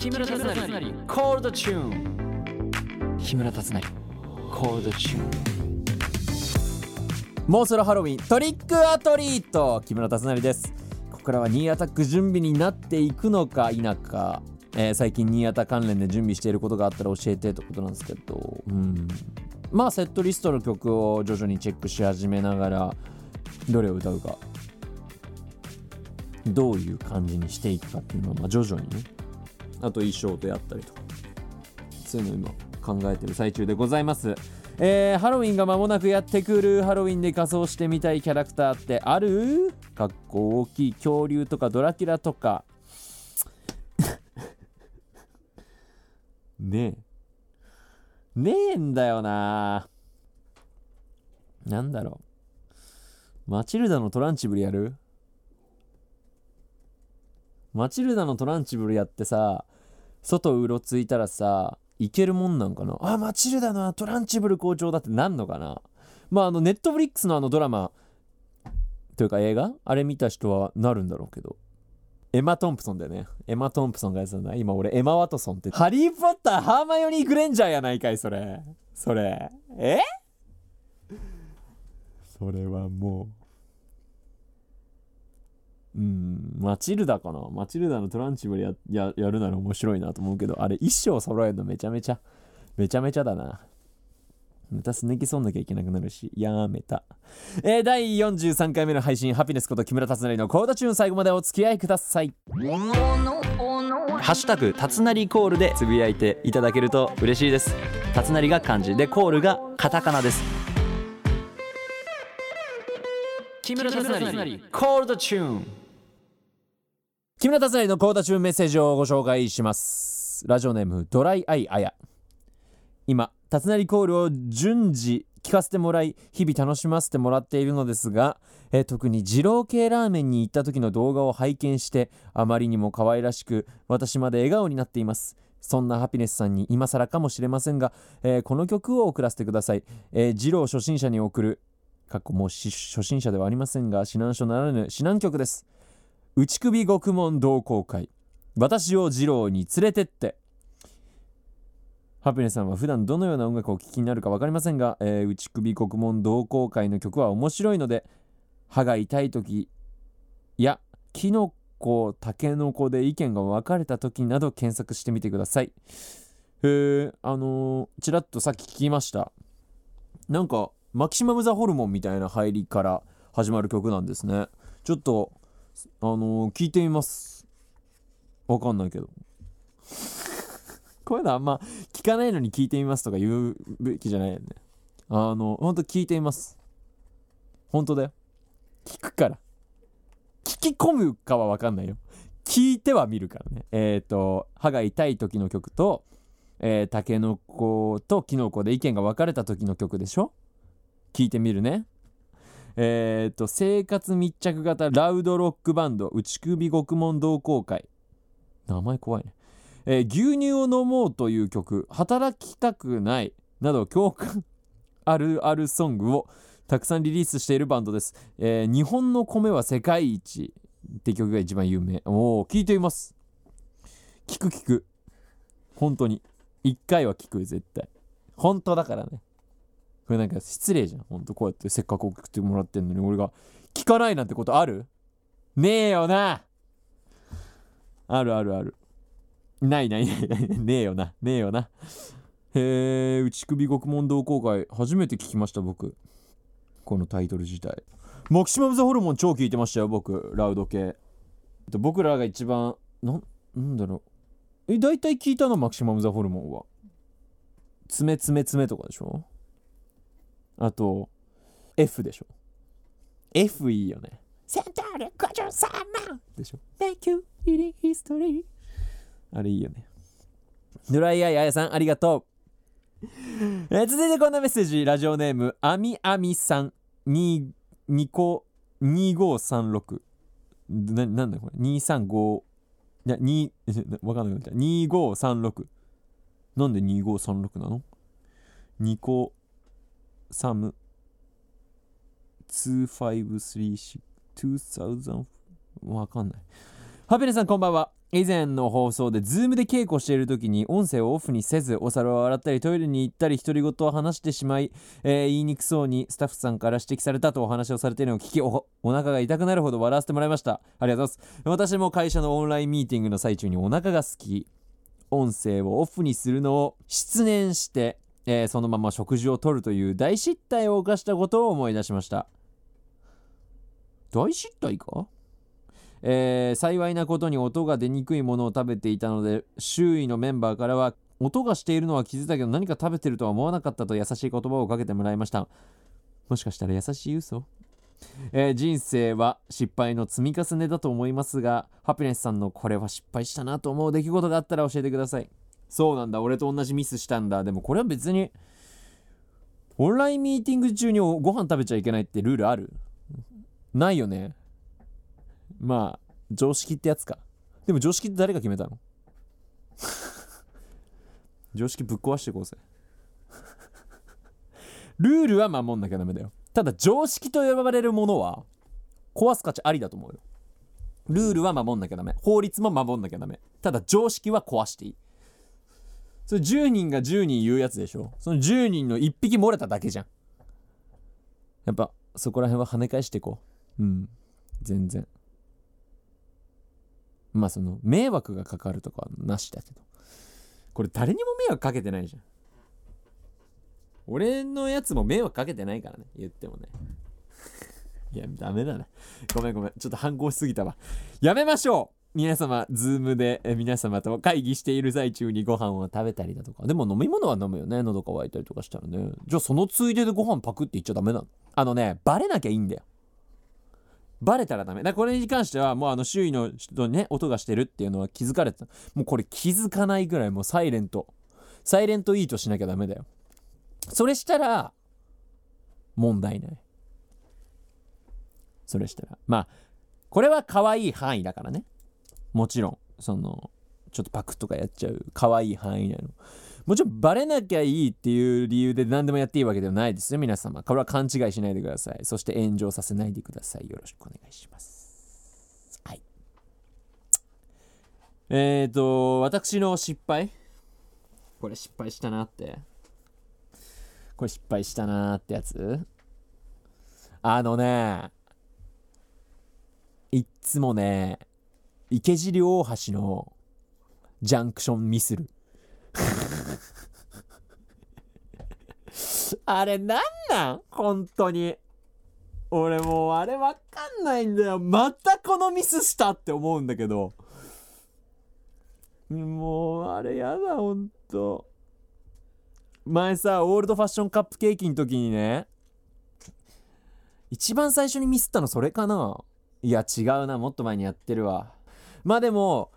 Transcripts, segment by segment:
木村達成。コールドチューン木村達成。コールドチューンもうそろハロウィントリックアトリート。木村達成です。ここからはニーアタック準備になっていくのか否か、えー最近ニーアタ関連で準備していることがあったら教えてということなんですけど。うん。まあセットリストの曲を徐々にチェックし始めながらどれを歌うか。どういう感じにしていくかっていうのをまあ徐々にねあと衣装とやったりとかそういうの今考えてる最中でございます。えーハロウィンが間もなくやってくる。ハロウィンで仮装してみたいキャラクターってある？かっこ大きい恐竜とかドラキュラとか。ねえ。ねえんだよな。なんだろう。マチルダのトランチブルやる？マチルダのトランチブルやってさ外うろついたらさいけるもんなんかな？あマチルダのトランチブル校長だってなんのかな？まああのネットフリックスのあのドラマというか映画？あれ見た人はなるんだろうけど。エマ・トンプソンだよね。エマ・トンプソンがやつなんだ。今俺エマ・ワトソンってハリー・ポッターハーマイオニー・グレンジャーやないかいそれ。それ。え？それはもううん。マチルダかな。マチルダのトランチブルやややるなら面白いなと思うけどあれ衣装揃えるのめちゃめちゃめちゃめちゃだな。またすねきそうなきゃいけなくなるしやめた。えー、第43回目の配信ハピネスこと木村達成のコーダチューン最後までお付き合いください。ハッシュタグたつなりコールでつぶやいていただけると嬉しいです。たつなりが漢字でコールがカタカナです。木村達成。コールドチューン木村達成のコーダチューンメッセージをご紹介します。ラジオネームドライアイアヤ。今達成コールを順次聞かせてもらい日々楽しませてもらっているのですが、えー特に二郎系ラーメンに行った時の動画を拝見してあまりにも可愛らしく私まで笑顔になっています。そんなハピネスさんに今更かもしれませんが、えーこの曲を送らせてください、えー二郎初心者に送るかっこもう初心者ではありませんが指南書ならぬ指南曲です。内首獄門同好会。私を二郎に連れてって。ハピネさんは普段どのような音楽をお聴きになるか分かりませんが、えー内首獄門同好会の曲は面白いので歯が痛い時やキノコタケノコで意見が分かれた時など検索してみてください。へえあのー、ちらっとさっき聞きました。なんかマキシマム・ザ・ホルモンみたいな入りから始まる曲なんですね。ちょっとあのー聞いてみます。わかんないけど。こういうのあんま聞かないのに聞いてみますとか言うべきじゃないよね。あのほんと聞いてみます。本当だよ。聞くから。聞き込むかはわかんないよ。聞いては見るからね。えっ、と歯が痛い時の曲とえー、タケノコとキノコで意見が分かれた時の曲でしょ？聞いてみるね。えー、と生活密着型ラウドロックバンド内首獄門同好会。名前怖いね、えー牛乳を飲もうという曲働きたくないなど共感あるあるソングをたくさんリリースしているバンドです、えー日本の米は世界一って曲が一番有名。おお聞いています。聞く聞く。本当に。一回は聞く絶対。本当だからね。これなんか失礼じゃん。ほんとこうやってせっかく送ってもらってんのに俺が聞かないなんてことある？ねえよな。あるあるある。ないないないねえよな。ねえよな。へえ内首獄門同好会初めて聞きました僕。このタイトル自体。マキシマム・ザ・ホルモン超聞いてましたよ僕。ラウド系。で僕らが一番なんなんだろう。え大体聞いたのマキシマム・ザ・ホルモンは。爪爪爪とかでしょ？あと F でしょ。F いいよね。センタール53万。でしょ。Thank you. in history あれいいよね。ドライアイあやさんありがとう。えー続いてこんなメッセージ。ラジオネームあみあみさん。2 2個2536ななんだこれ？235いや2わかんなくなった。2536なんで2536なの ?2 個サム。2536 2000わかんない。ハピネさんこんばんは。以前の放送で Zoom で稽古している時に音声をオフにせずお皿を洗ったりトイレに行ったり独り言を話してしまい、えー言いにくそうにスタッフさんから指摘されたとお話をされているのを聞きおお腹が痛くなるほど笑わせてもらいました。ありがとうございます。私も会社のオンラインミーティングの最中にお腹が好き音声をオフにするのを失念して、えーそのまま食事をとるという大失態を犯したことを思い出しました。大失態か？えー幸いなことに音が出にくいものを食べていたので周囲のメンバーからは音がしているのは気づいたけど何か食べてるとは思わなかったと優しい言葉をかけてもらいました。もしかしたら優しい嘘？えー人生は失敗の積み重ねだと思いますがハピネスさんのこれは失敗したなと思う出来事があったら教えてください。そうなんだ俺と同じミスしたんだ。でもこれは別にオンラインミーティング中にご飯食べちゃいけないってルールある？ないよね。まあ常識ってやつか。でも常識って誰が決めたの？常識ぶっ壊していこうぜ。ルールは守んなきゃダメだよ。ただ常識と呼ばれるものは壊す価値ありだと思うよ。ルールは守んなきゃダメ。法律も守んなきゃダメ。ただ常識は壊していい。それ10人が10人言うやつでしょ。その10人の1匹漏れただけじゃん。やっぱそこら辺は跳ね返していこう。うん。全然。まあその迷惑がかかるとかはなしだけど。これ誰にも迷惑かけてないじゃん。俺のやつも迷惑かけてないからね。言ってもね。いやダメだな。ごめんごめん。ちょっと反抗しすぎたわ。やめましょう。皆様ズームで皆様と会議している最中にご飯を食べたりだとか。でも飲み物は飲むよね。喉乾いたりとかしたらね。じゃあそのついででご飯パクって言っちゃダメなの。あのねバレなきゃいいんだよ。バレたらダメ。だこれに関してはもうあの周囲の人にね音がしてるっていうのは気づかれてた。もうこれ気づかないぐらいもうサイレント。サイレントイートしなきゃダメだよ。それしたら問題ない。それしたら。まあこれは可愛い範囲だからね。もちろんそのちょっとパクとかやっちゃう可愛い範囲なの。もちろんバレなきゃいいっていう理由で何でもやっていいわけではないですよ。皆様これは勘違いしないでください。そして炎上させないでください。よろしくお願いします。はい。えーと私の失敗？これ失敗したなって。これ失敗したなってやつ？あのねいっつもね池尻大橋のジャンクションミスる あれなんなん？本当に。俺もうあれわかんないんだよ。またこのミスしたって思うんだけど。もうあれやだほんと前さオールドファッションカップケーキの時にね。一番最初にミスったのそれかな？いや違うな。もっと前にやってるわ。まあでも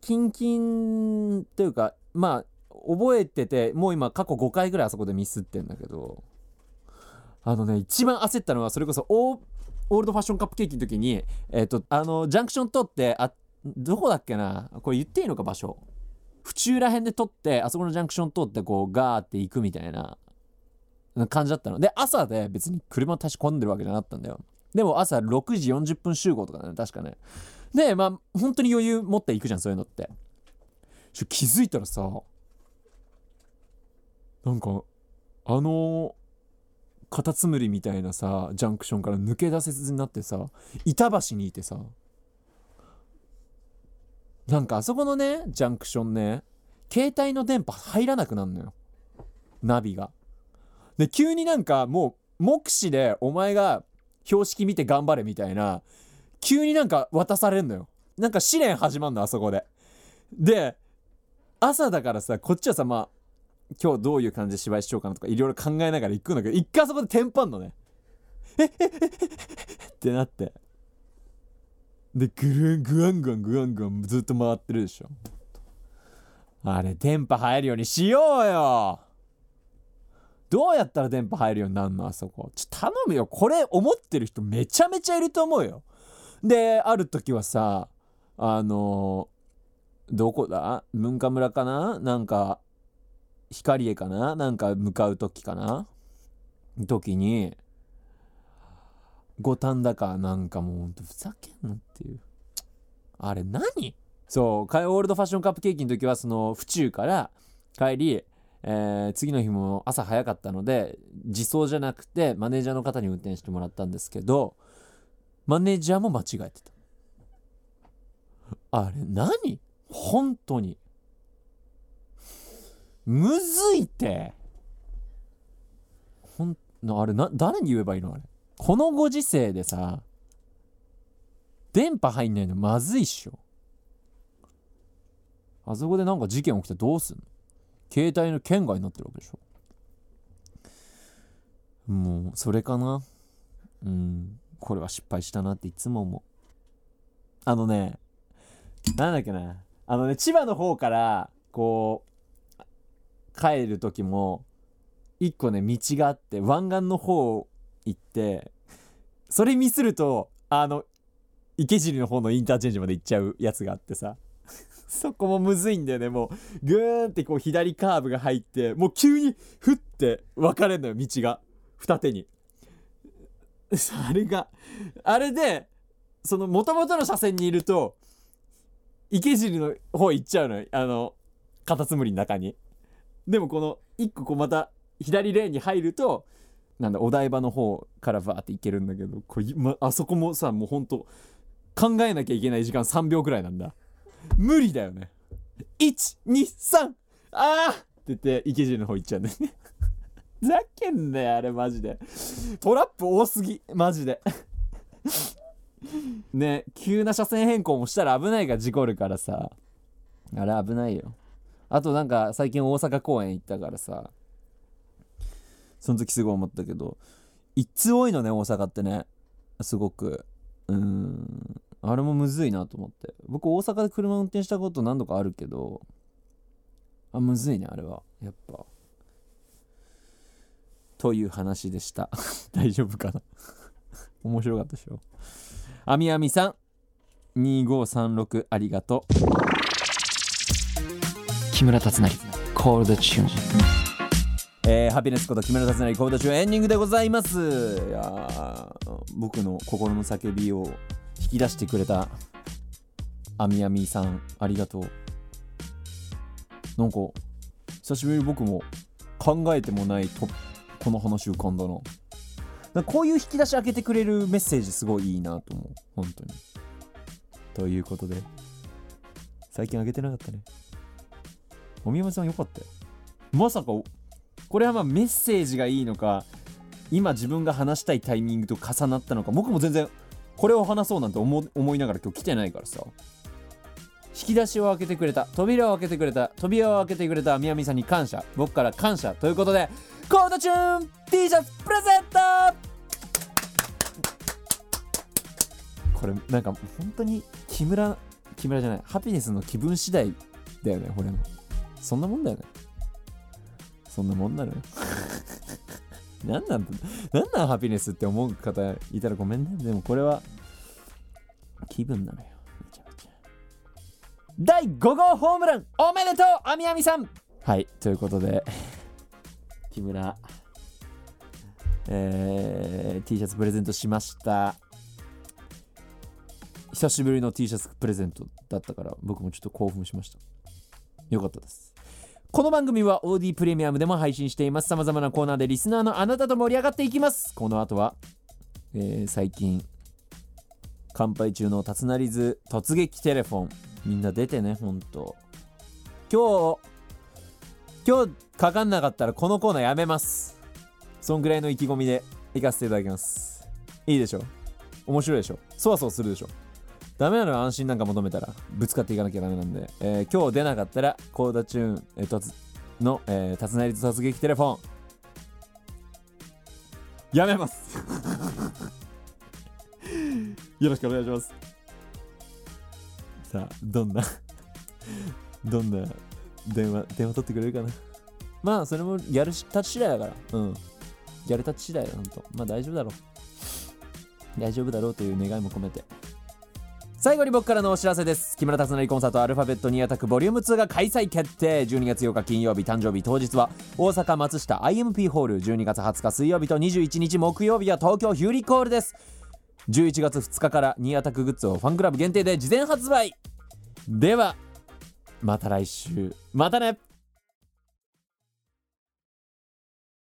キンキンというかまあ覚えててもう今過去5回ぐらいあそこでミスってんだけどあのね一番焦ったのはそれこそオールドファッションカップケーキの時にえっ、とあのジャンクション取ってあどこだっけなこれ言っていいのか場所。府中ら辺で取ってあそこのジャンクション通ってこうガーって行くみたいな感じだったの。で朝で別に車を足し込んでるわけじゃなかったんだよ。でも朝6時40分集合とかね確かね。でまあ本当に余裕持っていくじゃんそういうのって。ちょ気づいたらさなんかあのカタツムリみたいなさジャンクションから抜け出せずになってさ板橋にいてさなんかあそこのねジャンクションね携帯の電波入らなくなるのよ。ナビが。で急になんかもう目視でお前が標識見て頑張れみたいな急になんか渡されんのよ。なんか試練始まんのあそこで。で朝だからさこっちはさまあ今日どういう感じで芝居しようかなとかいろいろ考えながら行くんだけど一回そこでテンパんのね。えええええってなって。でぐるんぐわんぐわんぐわんぐわんずっと回ってるでしょ。あれ電波入るようにしようよ。どうやったら電波入るようになるのあそこ。ちょ頼むよ。これ思ってる人めちゃめちゃいると思うよ。である時はさあのどこだ？文化村かな？なんか光栄かな？なんか向かう時かな？時に五反田か？なんかもうほんとふざけんなっていう。あれ何？そうオールドファッションカップケーキの時はその府中から帰り、えー次の日も朝早かったので自走じゃなくてマネージャーの方に運転してもらったんですけどマネージャーも間違えてた。あれ何？本当に。むずいって。ほんのあれな誰に言えばいいの？あれ。このご時世でさ電波入んないのまずいっしょ。あそこでなんか事件起きてどうすんの？携帯の圏外になってるわけでしょ。もうそれかな？うん。これは失敗したなっていつも思う。あのねなんだっけな。あのね千葉の方からこう帰る時も一個ね道があって湾岸の方行ってそれミスるとあの池尻の方のインターチェンジまで行っちゃうやつがあってさ。そこもむずいんだよね。もうグーンってこう左カーブが入ってもう急にふって分かれんのよ道が。二手に。あれがあれでその元々の車線にいると池尻の方行っちゃうのよ。あのカタツムリの中に。でもこの一個こうまた左レーンに入るとなんだお台場の方からバーって行けるんだけどこれ、ま、あそこもさもうほんと考えなきゃいけない時間3秒くらいなんだ。無理だよね。123あーって言って池尻の方行っちゃうんだよね。ざけんなよあれマジで。トラップ多すぎマジで。ね急な車線変更もしたら危ないから事故るからさ。あれ危ないよ。あとなんか最近大阪公演行ったからさ。その時すごい思ったけど。一通多いのね大阪ってね。すごく。うーん。あれもむずいなと思って。僕大阪で車運転したこと何度かあるけど。あむずいねあれは。やっぱ。という話でした。大丈夫かな？面白かったでしょ？あみあみさん2536ありがとう。木村達成コールドチューン。えー、ハピネスこと木村達成コード中エンディングでございます。いやー僕の心の叫びを引き出してくれたあみあみさんありがとう。なんか久しぶりに僕も考えてもないとこの話浮かんだななんかこういう引き出し開けてくれるメッセージすごいいいなと思う。本当に。ということで。最近あげてなかったね。おみやまさんよかったよ。まさかこれはまあメッセージがいいのか今自分が話したいタイミングと重なったのか僕も全然これを話そうなんて思いながら今日来てないからさ。引き出しを開けてくれた扉を開けてくれた扉を開けてくれたみやみさんに感謝僕から感謝ということでコードチューン T シャツプレゼント!これなんか本当に木村木村じゃないハピネスの気分次第だよねこれの。そんなもんだよね。そんなもんなのよ。なんなんなんなんハピネスって思う方いたらごめんね。でもこれは気分なのよ。第5号ホームランおめでとうあみあみさん。はいということで 木村えー、T シャツプレゼントしました。久しぶりの T シャツプレゼントだったから僕もちょっと興奮しました。よかったです。この番組は OD プレミアムでも配信しています。様々なコーナーでリスナーのあなたと盛り上がっていきます。この後は、えー最近乾杯中の達成図突撃テレフォン。みんな出てねほんと。今日今日かかんなかったらこのコーナーやめます。そんぐらいの意気込みで行かせていただきます。いいでしょ？面白いでしょ？そわそわするでしょ？ダメなのは安心なんか求めたら。ぶつかっていかなきゃダメなんで、えー今日出なかったらコーダチューン、えー突の、えー、達成率突撃テレフォン。やめます。よろしくお願いします。さあどんな どんな電話電話取ってくれるかな。まあそれもやるたち次第だから。うん。やるたち次第だほんと。まあ大丈夫だろう。大丈夫だろうという願いも込めて。最後に僕からのお知らせです。木村達成コンサートアルファベットニアタックボリューム2が開催決定。12月8日金曜日誕生日当日は大阪松下 IMP ホール。12月20日水曜日と21日木曜日は東京ヒューリコールです。11月2日からニアタックグッズをファンクラブ限定で事前発売。ではまた来週。またね。